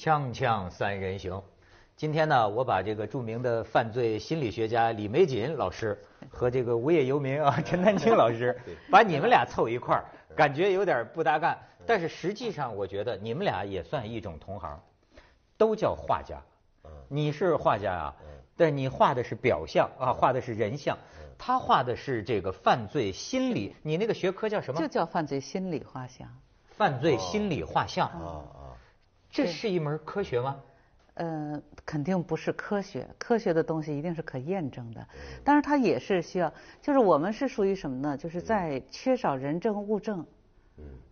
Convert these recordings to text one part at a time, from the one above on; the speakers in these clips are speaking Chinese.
锵锵三人行，今天呢，我把这个著名的犯罪心理学家李玫瑾老师和这个无业游民啊 陈丹青老师，把你们俩凑一块儿，感觉有点不搭干，但是实际上我觉得你们俩也算一种同行，都叫画家。你是画家啊，但你画的是表象啊，画的是人像，他画的是这个犯罪心理。你那个学科叫什么？就叫犯罪心理画像。犯罪心理画像。啊啊。这是一门科学吗？呃，肯定不是科学。科学的东西一定是可验证的，但是它也是需要。就是我们是属于什么呢？就是在缺少人证物证。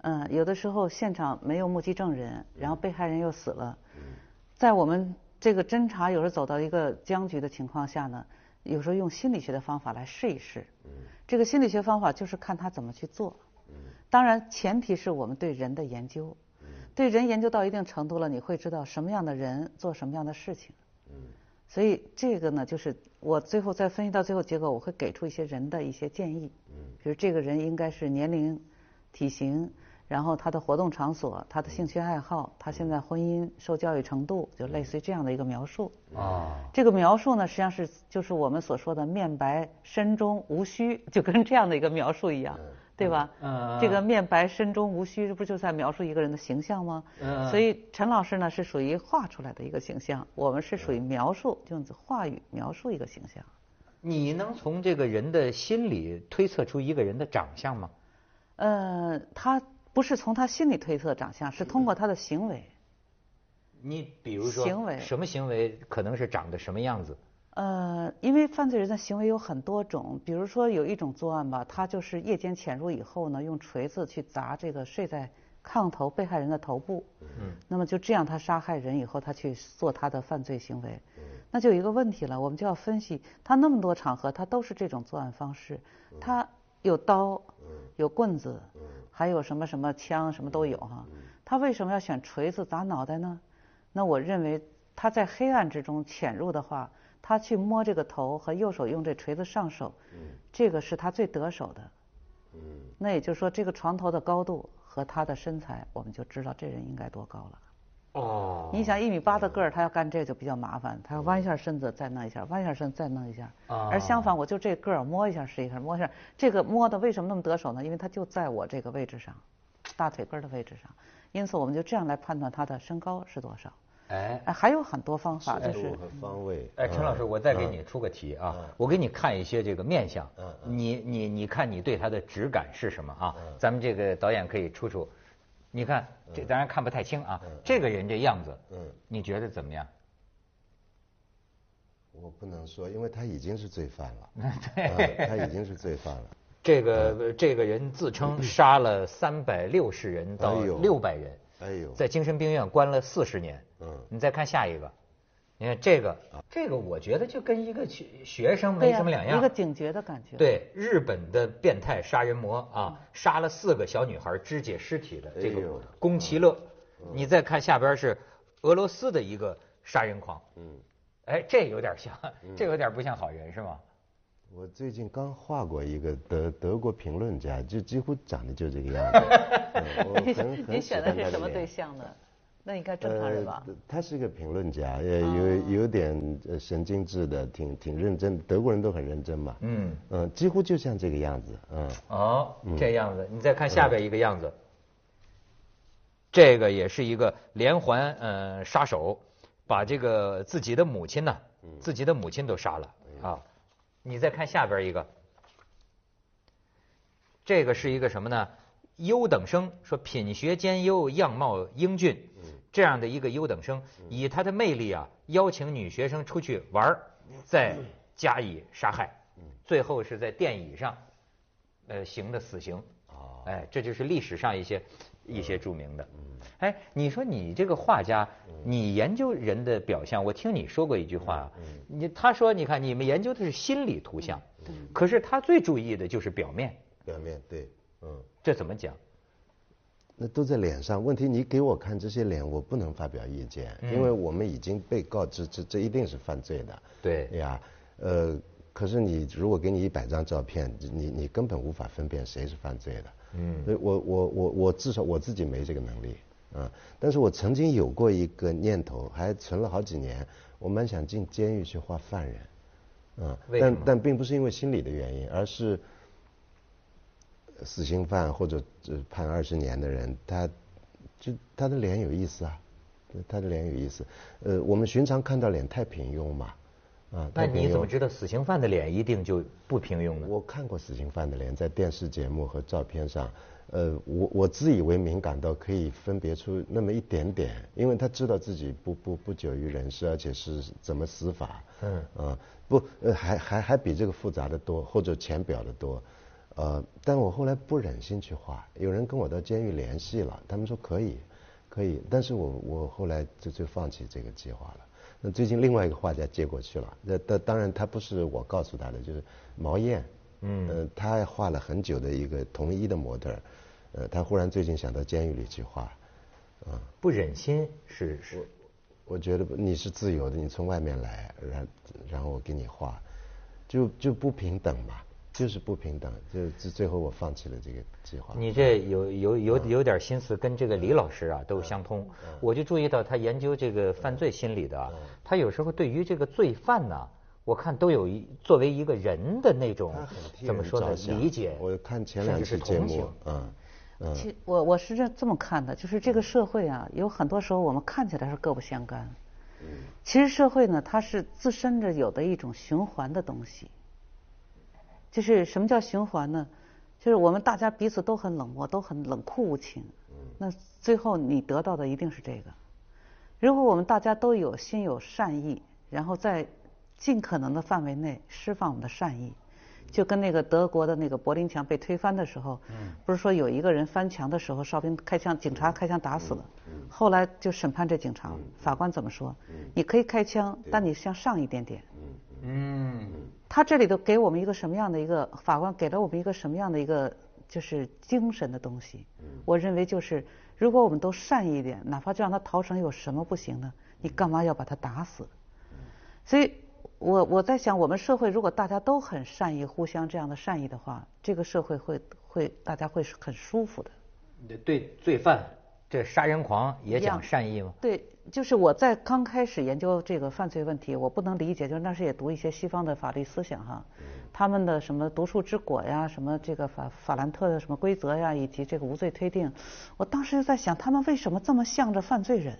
嗯。有的时候现场没有目击证人，然后被害人又死了。在我们这个侦查有时候走到一个僵局的情况下呢，有时候用心理学的方法来试一试。这个心理学方法就是看他怎么去做。当然，前提是我们对人的研究。对人研究到一定程度了，你会知道什么样的人做什么样的事情。嗯。所以这个呢，就是我最后再分析到最后结果，我会给出一些人的一些建议。嗯。比如这个人应该是年龄、体型，然后他的活动场所、他的兴趣爱好、他现在婚姻、受教育程度，就类似于这样的一个描述。啊。这个描述呢，实际上是就是我们所说的“面白身中无虚”，就跟这样的一个描述一样。对吧？嗯，这个面白身中无须，这不就在描述一个人的形象吗？嗯，所以陈老师呢是属于画出来的一个形象，我们是属于描述，用话语描述一个形象。你能从这个人的心里推测出一个人的长相吗？呃，他不是从他心里推测长相，是通过他的行为。你比如说，行为什么行为可能是长得什么样子？呃，因为犯罪人的行为有很多种，比如说有一种作案吧，他就是夜间潜入以后呢，用锤子去砸这个睡在炕头被害人的头部。嗯。那么就这样，他杀害人以后，他去做他的犯罪行为。嗯。那就有一个问题了，我们就要分析他那么多场合，他都是这种作案方式。他有刀，有棍子，还有什么什么枪，什么都有哈。他为什么要选锤子砸脑袋呢？那我认为他在黑暗之中潜入的话。他去摸这个头和右手用这锤子上手，这个是他最得手的。那也就是说，这个床头的高度和他的身材，我们就知道这人应该多高了。哦。你想一米八的个儿，他要干这就比较麻烦，他要弯一下身子再弄一下，弯一下身子再弄一下。而相反，我就这个儿摸一下试一下，摸一下这个摸的为什么那么得手呢？因为他就在我这个位置上，大腿根的位置上，因此我们就这样来判断他的身高是多少。哎，还有很多方法，就是方位。哎，陈老师，我再给你出个题啊，我给你看一些这个面相，你你你看你对他的直感是什么啊？咱们这个导演可以出出，你看这当然看不太清啊，这个人这样子，嗯，你觉得怎么样？我不能说，因为他已经是罪犯了，对，他已经是罪犯了。这个这个人自称杀了三百六十人到六百人。哎呦，在精神病院关了四十年。嗯，你再看下一个，你看这个，这个我觉得就跟一个学学生没什么两样。一个警觉的感觉。对，日本的变态杀人魔啊，杀了四个小女孩肢解尸体的这个宫崎乐。你再看下边是俄罗斯的一个杀人狂。嗯，哎，这有点像，这有点不像好人是吗？我最近刚画过一个德德国评论家，就几乎长得就这个样子。你选的是什么对象呢？那应该正常人吧？他是一个评论家，也有有点神经质的，挺挺认真。德国人都很认真嘛。嗯嗯，几乎就像这个样子。嗯。哦，这样子。你再看下边一个样子，这个也是一个连环呃杀手，把这个自己的母亲呢，自己的母亲都杀了啊。你再看下边一个，这个是一个什么呢？优等生说品学兼优，样貌英俊，这样的一个优等生，以他的魅力啊，邀请女学生出去玩再加以杀害，最后是在电椅上，呃，行的死刑。哎，这就是历史上一些一些著名的。哎，你说你这个画家，你研究人的表象，我听你说过一句话，你他说你看你们研究的是心理图像，可是他最注意的就是表面。表面对，嗯，这怎么讲？那都在脸上，问题你给我看这些脸，我不能发表意见，因为我们已经被告知这这一定是犯罪的。对呀，呃，可是你如果给你一百张照片，你你根本无法分辨谁是犯罪的。嗯，所以我我我我至少我自己没这个能力。嗯，但是我曾经有过一个念头，还存了好几年，我蛮想进监狱去画犯人，啊，但但并不是因为心理的原因，而是死刑犯或者判二十年的人，他就他的脸有意思啊，他的脸有意思，呃，我们寻常看到脸太平庸嘛。啊，那你怎么知道死刑犯的脸一定就不平庸呢？我看过死刑犯的脸，在电视节目和照片上，呃，我我自以为敏感到可以分别出那么一点点，因为他知道自己不不不久于人世，而且是怎么死法，嗯，啊，不，呃，还还还比这个复杂的多，或者浅表的多，呃，但我后来不忍心去画，有人跟我到监狱联系了，他们说可以，可以，但是我我后来就就放弃这个计划了。那最近另外一个画家接过去了，那当当然他不是我告诉他的，就是毛燕，嗯，他画了很久的一个同一的模特，呃，他忽然最近想到监狱里去画，啊，不忍心是是，我觉得你是自由的，你从外面来，然然后我给你画，就就不平等嘛。就是不平等，就最最后我放弃了这个计划。你这有有有有点心思，跟这个李老师啊都相通。我就注意到他研究这个犯罪心理的，他有时候对于这个罪犯呢，我看都有一作为一个人的那种怎么说呢理解。我看前两期节目，嗯嗯。其我我是这这么看的，就是这个社会啊，有很多时候我们看起来是各不相干，其实社会呢，它是自身着有的一种循环的东西。就是什么叫循环呢？就是我们大家彼此都很冷漠，都很冷酷无情。那最后你得到的一定是这个。如果我们大家都有心有善意，然后在尽可能的范围内释放我们的善意，就跟那个德国的那个柏林墙被推翻的时候，不是说有一个人翻墙的时候，哨兵开枪，警察开枪打死了。后来就审判这警察，法官怎么说？你可以开枪，但你向上一点点。嗯。他这里头给我们一个什么样的一个法官给了我们一个什么样的一个就是精神的东西？我认为就是，如果我们都善意一点，哪怕就让他逃生，有什么不行呢？你干嘛要把他打死？所以，我我在想，我们社会如果大家都很善意，互相这样的善意的话，这个社会会会大家会是很舒服的。对罪犯，这杀人狂也讲善意吗？对。就是我在刚开始研究这个犯罪问题，我不能理解，就是那时也读一些西方的法律思想哈，他们的什么毒树之果呀，什么这个法法兰特的什么规则呀，以及这个无罪推定，我当时就在想，他们为什么这么向着犯罪人？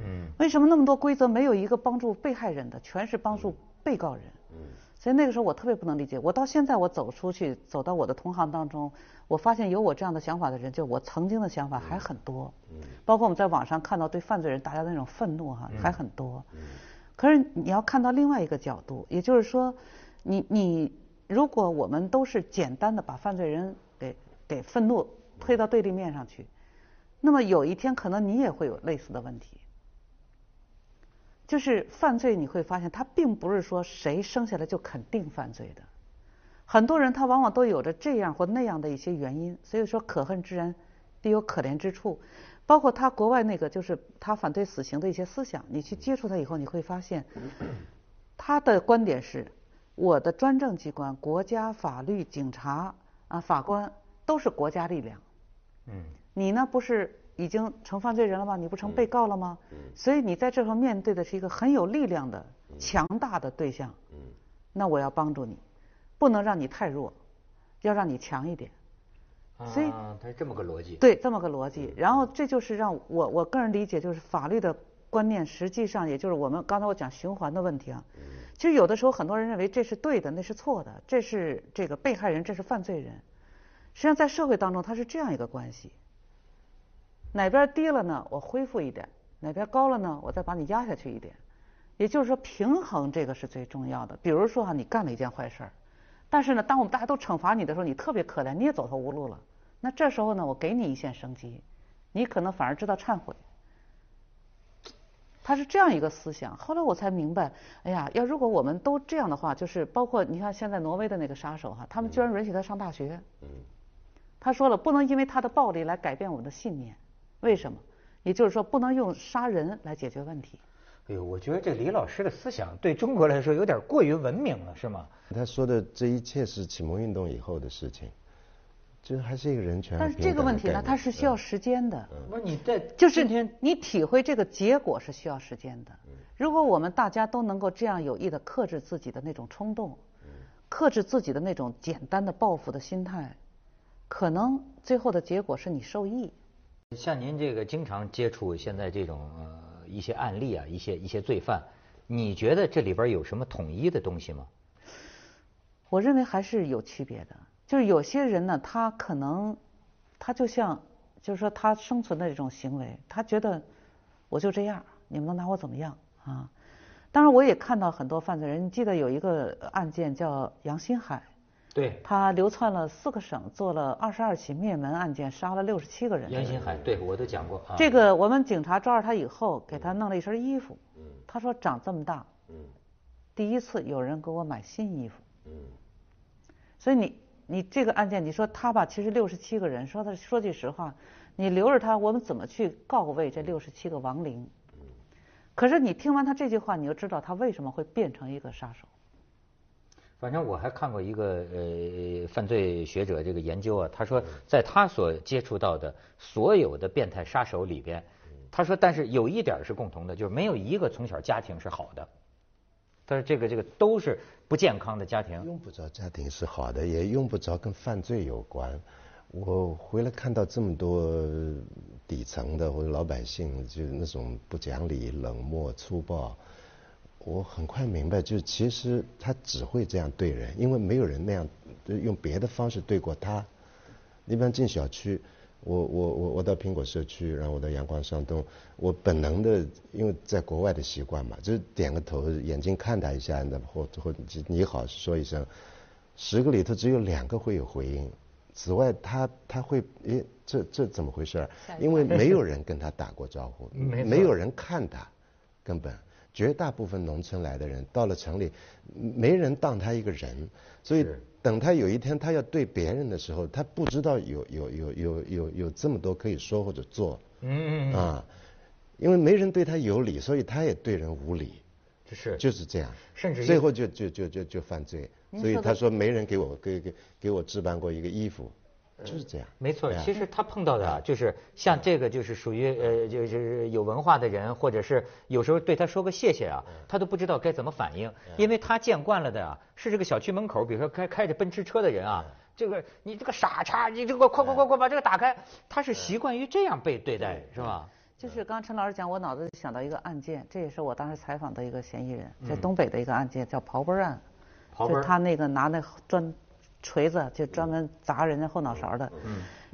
嗯，为什么那么多规则没有一个帮助被害人的，全是帮助被告人？嗯，所以那个时候我特别不能理解。我到现在我走出去，走到我的同行当中。我发现有我这样的想法的人，就我曾经的想法还很多，嗯包括我们在网上看到对犯罪人大家的那种愤怒哈，还很多。嗯可是你要看到另外一个角度，也就是说，你你如果我们都是简单的把犯罪人给给愤怒推到对立面上去，那么有一天可能你也会有类似的问题。就是犯罪你会发现，他并不是说谁生下来就肯定犯罪的。很多人他往往都有着这样或那样的一些原因，所以说可恨之人必有可怜之处。包括他国外那个就是他反对死刑的一些思想，你去接触他以后，你会发现 他的观点是：我的专政机关、国家、法律、警察啊、法官都是国家力量。嗯。你呢不是已经成犯罪人了吗？你不成被告了吗？嗯。所以你在这方面对的是一个很有力量的、强大的对象。嗯。那我要帮助你。不能让你太弱，要让你强一点。所以它是这么个逻辑。对，这么个逻辑。然后这就是让我我个人理解，就是法律的观念，实际上也就是我们刚才我讲循环的问题啊。其实有的时候很多人认为这是对的，那是错的，这是这个被害人，这是犯罪人。实际上在社会当中，它是这样一个关系：哪边低了呢，我恢复一点；哪边高了呢，我再把你压下去一点。也就是说，平衡这个是最重要的。比如说哈，你干了一件坏事儿。但是呢，当我们大家都惩罚你的时候，你特别可怜，你也走投无路了。那这时候呢，我给你一线生机，你可能反而知道忏悔。他是这样一个思想。后来我才明白，哎呀，要如果我们都这样的话，就是包括你看现在挪威的那个杀手哈，他们居然允许他上大学。嗯。他说了，不能因为他的暴力来改变我们的信念。为什么？也就是说，不能用杀人来解决问题。哎呦，我觉得这李老师的思想对中国来说有点过于文明了，是吗？他说的这一切是启蒙运动以后的事情，这还是一个人权。但是这个问题呢，它是需要时间的。不是你在就是你体会这个结果是需要时间的。如果我们大家都能够这样有意的克制自己的那种冲动，克制自己的那种简单的报复的心态，可能最后的结果是你受益。像您这个经常接触现在这种呃一些案例啊，一些一些罪犯，你觉得这里边有什么统一的东西吗？我认为还是有区别的。就是有些人呢，他可能他就像，就是说他生存的这种行为，他觉得我就这样，你们能拿我怎么样啊？当然，我也看到很多犯罪人。你记得有一个案件叫杨新海，对，他流窜了四个省，做了二十二起灭门案件，杀了六十七个人。袁新海，对我都讲过。这个我们警察抓着他以后，给他弄了一身衣服。嗯。他说长这么大，嗯，第一次有人给我买新衣服。嗯。所以你。你这个案件，你说他吧，其实六十七个人，说他说句实话，你留着他，我们怎么去告慰这六十七个亡灵？可是你听完他这句话，你就知道他为什么会变成一个杀手。反正我还看过一个呃犯罪学者这个研究啊，他说在他所接触到的所有的变态杀手里边，他说但是有一点是共同的，就是没有一个从小家庭是好的。他说这个这个都是。不健康的家庭，用不着家庭是好的，也用不着跟犯罪有关。我回来看到这么多底层的或者老百姓，就那种不讲理、冷漠、粗暴，我很快明白，就是其实他只会这样对人，因为没有人那样用别的方式对过他。一般进小区。我我我我到苹果社区，然后我到阳光上东，我本能的，因为在国外的习惯嘛，就是点个头，眼睛看他一下，那或或你好说一声，十个里头只有两个会有回应，此外他他会诶这这怎么回事？因为没有人跟他打过招呼，没有人看他，根本绝大部分农村来的人到了城里，没人当他一个人，所以。等他有一天他要对别人的时候，他不知道有有有有有有这么多可以说或者做，嗯啊，因为没人对他有理，所以他也对人无理，是。就是这样，甚至最后就就就就就犯罪，所以他说没人给我给给给我置办过一个衣服。就是这样，没错。其实他碰到的啊，就是像这个，就是属于呃，就是有文化的人，或者是有时候对他说个谢谢啊，他都不知道该怎么反应，因为他见惯了的啊，是这个小区门口，比如说开开着奔驰车的人啊，这个你这个傻叉，你这个快快快快把这个打开，他是习惯于这样被对待，是吧？就是刚刚陈老师讲，我脑子里想到一个案件，这也是我当时采访的一个嫌疑人，在东北的一个案件，叫刨奔案，就他那个拿那砖。锤子就专门砸人家后脑勺的，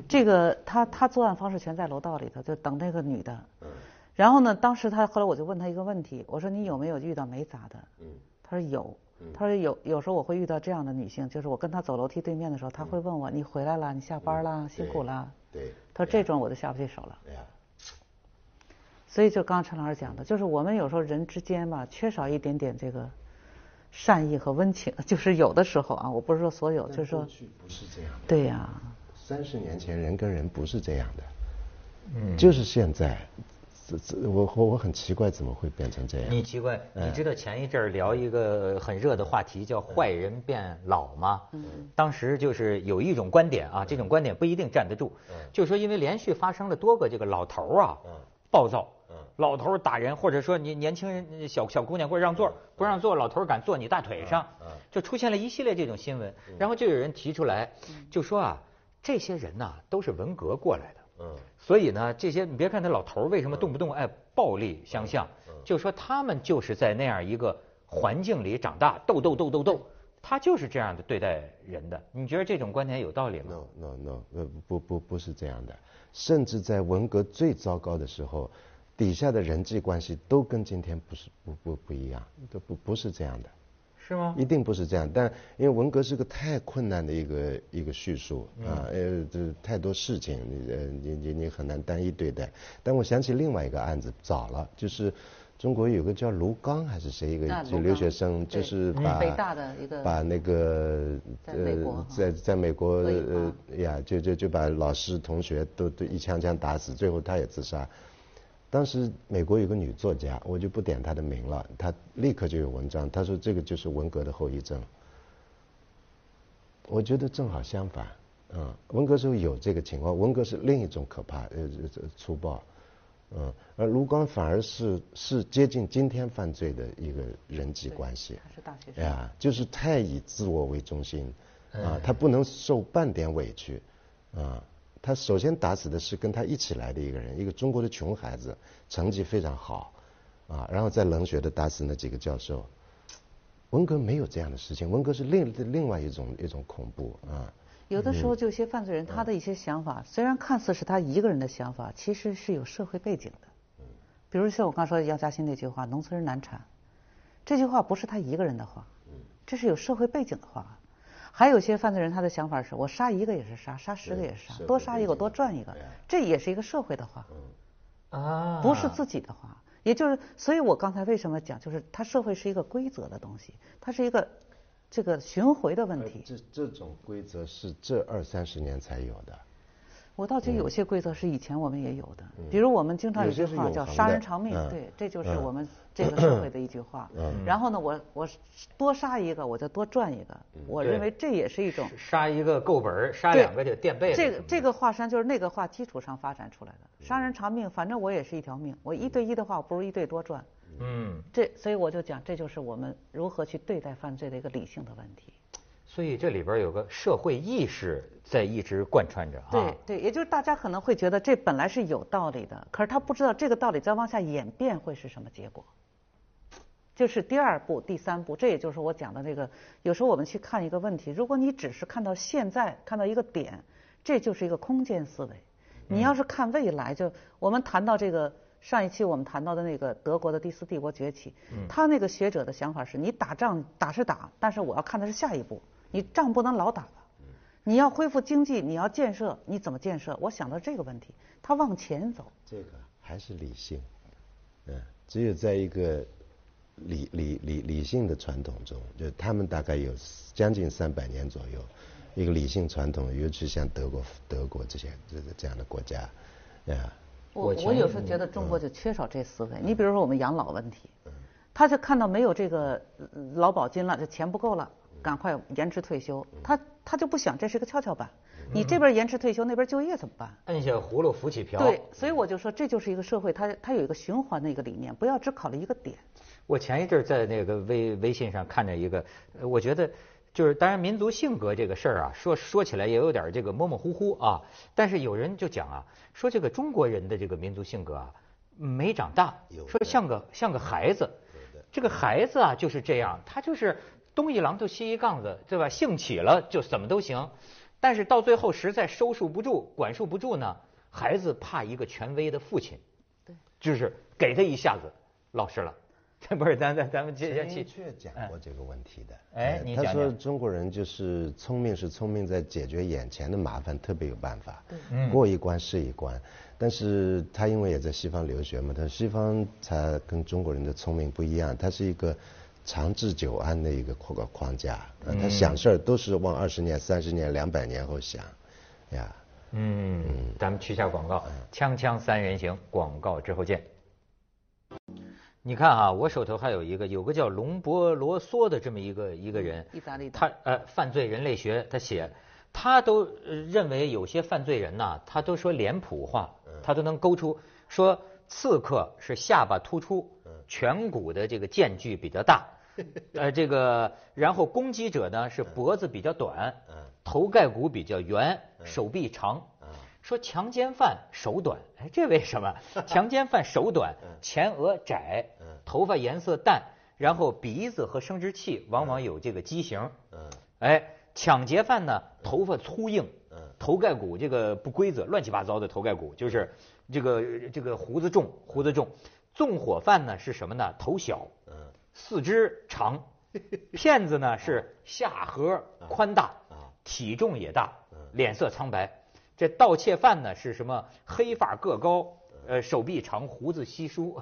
这个他他作案方式全在楼道里头，就等那个女的。然后呢，当时他后来我就问他一个问题，我说你有没有遇到没砸的？他说有，他说有有时候我会遇到这样的女性，就是我跟她走楼梯对面的时候，他会问我你回来了，你下班了，辛苦了。对。他说这种我就下不去手了。所以就刚刚陈老师讲的，就是我们有时候人之间吧，缺少一点点这个。善意和温情，就是有的时候啊，我不是说所有，就是说，不是这样。对呀。三十年前人跟人不是这样的，嗯，就是现在，这这我我我很奇怪怎么会变成这样。你奇怪？你知道前一阵儿聊一个很热的话题叫“坏人变老”吗？嗯。当时就是有一种观点啊，这种观点不一定站得住，就是说因为连续发生了多个这个老头儿啊，暴躁。老头打人，或者说你年轻人小小姑娘或者让座不让座，老头敢坐你大腿上，就出现了一系列这种新闻。然后就有人提出来，就说啊，这些人呐都是文革过来的，嗯，所以呢，这些你别看他老头为什么动不动爱暴力相向，就说他们就是在那样一个环境里长大，斗斗斗斗斗，他就是这样的对待人的。你觉得这种观点有道理吗？No no no，呃不不不是这样的，甚至在文革最糟糕的时候。底下的人际关系都跟今天不是不不不一样，都不不是这样的，是吗？一定不是这样。但因为文革是个太困难的一个一个叙述啊，呃，这太多事情，你呃你你你很难单一对待。但我想起另外一个案子，早了，就是中国有个叫卢刚还是谁一个就留学生，就是把北大的一个把那个呃在在美国呃呀，就就就把老师同学都都一枪枪打死，最后他也自杀。当时美国有个女作家，我就不点她的名了，她立刻就有文章，她说这个就是文革的后遗症。我觉得正好相反，嗯，文革时候有这个情况，文革是另一种可怕，呃，这粗暴，嗯，而卢刚反而是是接近今天犯罪的一个人际关系。他是大学生。呀，就是太以自我为中心，啊，他不能受半点委屈，啊，他首先打死的是跟他一起来的一个人，一个中国的穷孩子，成绩非常好，啊，然后再冷血的打死那几个教授。文革没有这样的事情，文革是另另外一种一种恐怖啊。有的时候，就一些犯罪人，他的一些想法，虽然看似是他一个人的想法，其实是有社会背景的。比如像我刚说的姚嘉欣那句话“农村人难产”，这句话不是他一个人的话，这是有社会背景的话。还有些犯罪人，他的想法是我杀一个也是杀，杀十个也是杀，多杀一个我多赚一个，这也是一个社会的话，啊，不是自己的话。也就是，所以我刚才为什么讲，就是它社会是一个规则的东西，它是一个这个巡回的问题。这这种规则是这二三十年才有的。我倒觉得有些规则是以前我们也有的，比如我们经常有句话叫“杀人偿命”，对，这就是我们这个社会的一句话。然后呢，我我多杀一个，我就多赚一个。我认为这也是一种杀一个够本杀两个就垫背。这个这个华山就是那个话基础上发展出来的，“杀人偿命”，反正我也是一条命，我一对一的话，我不如一对多赚。嗯，这所以我就讲，这就是我们如何去对待犯罪的一个理性的问题。所以这里边有个社会意识在一直贯穿着啊。对对，也就是大家可能会觉得这本来是有道理的，可是他不知道这个道理再往下演变会是什么结果。就是第二步、第三步，这也就是我讲的那个。有时候我们去看一个问题，如果你只是看到现在，看到一个点，这就是一个空间思维。你要是看未来，就我们谈到这个上一期我们谈到的那个德国的第四帝国崛起，他那个学者的想法是你打仗打是打，但是我要看的是下一步。你仗不能老打了，你要恢复经济，你要建设，你怎么建设？我想到这个问题，他往前走。这个还是理性，嗯，只有在一个理理理理性的传统中，就他们大概有将近三百年左右，一个理性传统，尤其像德国德国这些这这样的国家，啊。我我有时候觉得中国就缺少这思维。你比如说我们养老问题，他就看到没有这个劳保金了，这钱不够了。赶快延迟退休，他他就不想这是个跷跷板，你这边延迟退休，那边就业怎么办？摁下葫芦浮起瓢。对，所以我就说这就是一个社会，它它有一个循环的一个理念，不要只考虑一个点。我前一阵在那个微微信上看着一个，我觉得就是当然民族性格这个事儿啊，说说起来也有点这个模模糊糊啊，但是有人就讲啊，说这个中国人的这个民族性格啊没长大，说像个像个孩子，这个孩子啊就是这样，他就是。东一榔头西一杠子，对吧？兴起了就怎么都行，但是到最后实在收束不住、管束不住呢，孩子怕一个权威的父亲，对，就是给他一下子，老实了。这不是咱咱咱们接下去确讲过这个问题的。哎，他说中国人就是聪明是聪明在解决眼前的麻烦，特别有办法，嗯过一关是一关。但是他因为也在西方留学嘛，他西方他跟中国人的聪明不一样，他是一个。长治久安的一个框框架，他想事儿都是往二十年、三十年、两百年后想，呀。嗯，咱们去下广告，锵锵三人行，广告之后见。你看啊，我手头还有一个，有个叫龙博罗梭的这么一个一个人，意大利的，他呃犯罪人类学，他写，他都认为有些犯罪人呐，他都说脸谱化，他都能勾出说刺客是下巴突出，颧骨的这个间距比较大。呃，这个，然后攻击者呢是脖子比较短，头盖骨比较圆，手臂长。说强奸犯手短，哎，这为什么？强奸犯手短，前额窄，头发颜色淡，然后鼻子和生殖器往往有这个畸形。嗯哎，抢劫犯呢，头发粗硬，头盖骨这个不规则，乱七八糟的头盖骨，就是这个这个胡子重，胡子重。纵火犯呢是什么呢？头小。四肢长，骗子呢是下颌宽大，体重也大，脸色苍白。这盗窃犯呢是什么？黑发个高，呃，手臂长，胡子稀疏。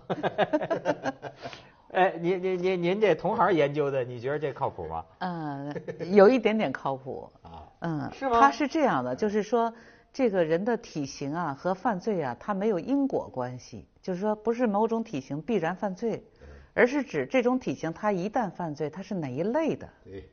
哎，您您您您这同行研究的，你觉得这靠谱吗？嗯，有一点点靠谱啊。嗯，是吗？他是这样的，就是说，这个人的体型啊和犯罪啊，它没有因果关系，就是说，不是某种体型必然犯罪。而是指这种体型，他一旦犯罪，他是哪一类的？对，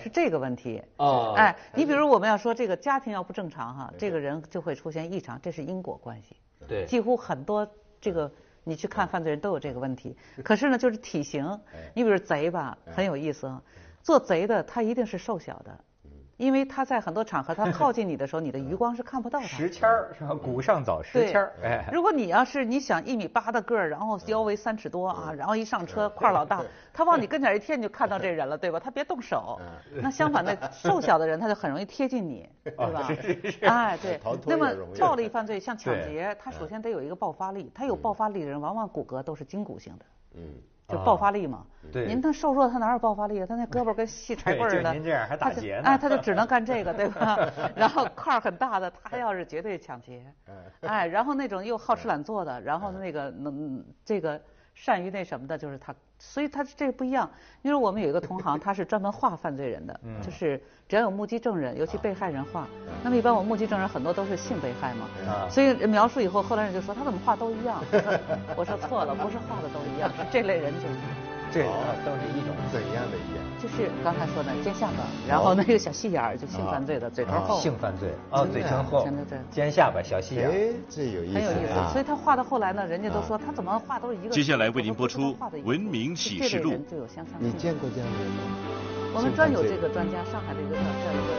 是 这个问题。哦哎，你比如我们要说这个家庭要不正常哈，这个人就会出现异常，这是因果关系。对，几乎很多这个你去看犯罪人都有这个问题。可是呢，就是体型，哎你比如贼吧，很有意思啊。做贼的他一定是瘦小的，因为他在很多场合他 靠近你的时候，你的余光是看不到的石。签儿是吧？古上早石对签儿，哎，如果你要是你想一米八的个儿，然后腰围三尺多啊，然后一上车块儿老大，他往你跟前一贴，你就看到这人了，对吧？他别动手。那相反的，瘦小的人他就很容易贴近你，对吧？哎，对那么暴力犯罪像抢劫，他首先得有一个爆发力，他有爆发力的人往往骨骼都是筋骨性的。嗯，就爆发力嘛。对您他瘦弱，他哪有爆发力啊？他那胳膊跟细柴棍儿似的。就您这样还打劫呢哎，他就只能干这个，对吧？然后块儿很大的，他要是绝对抢劫。哎，然后那种又好吃懒做的，然后那个能这个善于那什么的，就是他，所以他这个不一样。因为我们有一个同行，他是专门画犯罪人的，嗯就是只要有目击证人，尤其被害人画。那么一般我目击证人很多都是性被害嘛，啊所以描述以后，后来人就说他怎么画都一样。我说我说错了，不是画的都一样，是这类人就是。这啊都是一种怎样的一样？就是刚才说的尖下巴，然后那个小细眼儿，就性犯罪的，嘴唇厚，性犯罪啊嘴唇厚真的对，尖下巴，小细眼儿。哎，这有意思很有意思。所以他画到后来呢，人家都说他怎么画都是一个。接下来为您播出文明启示录。你见过这样的人吗？我们专有这个专家，上海的一个叫叫一个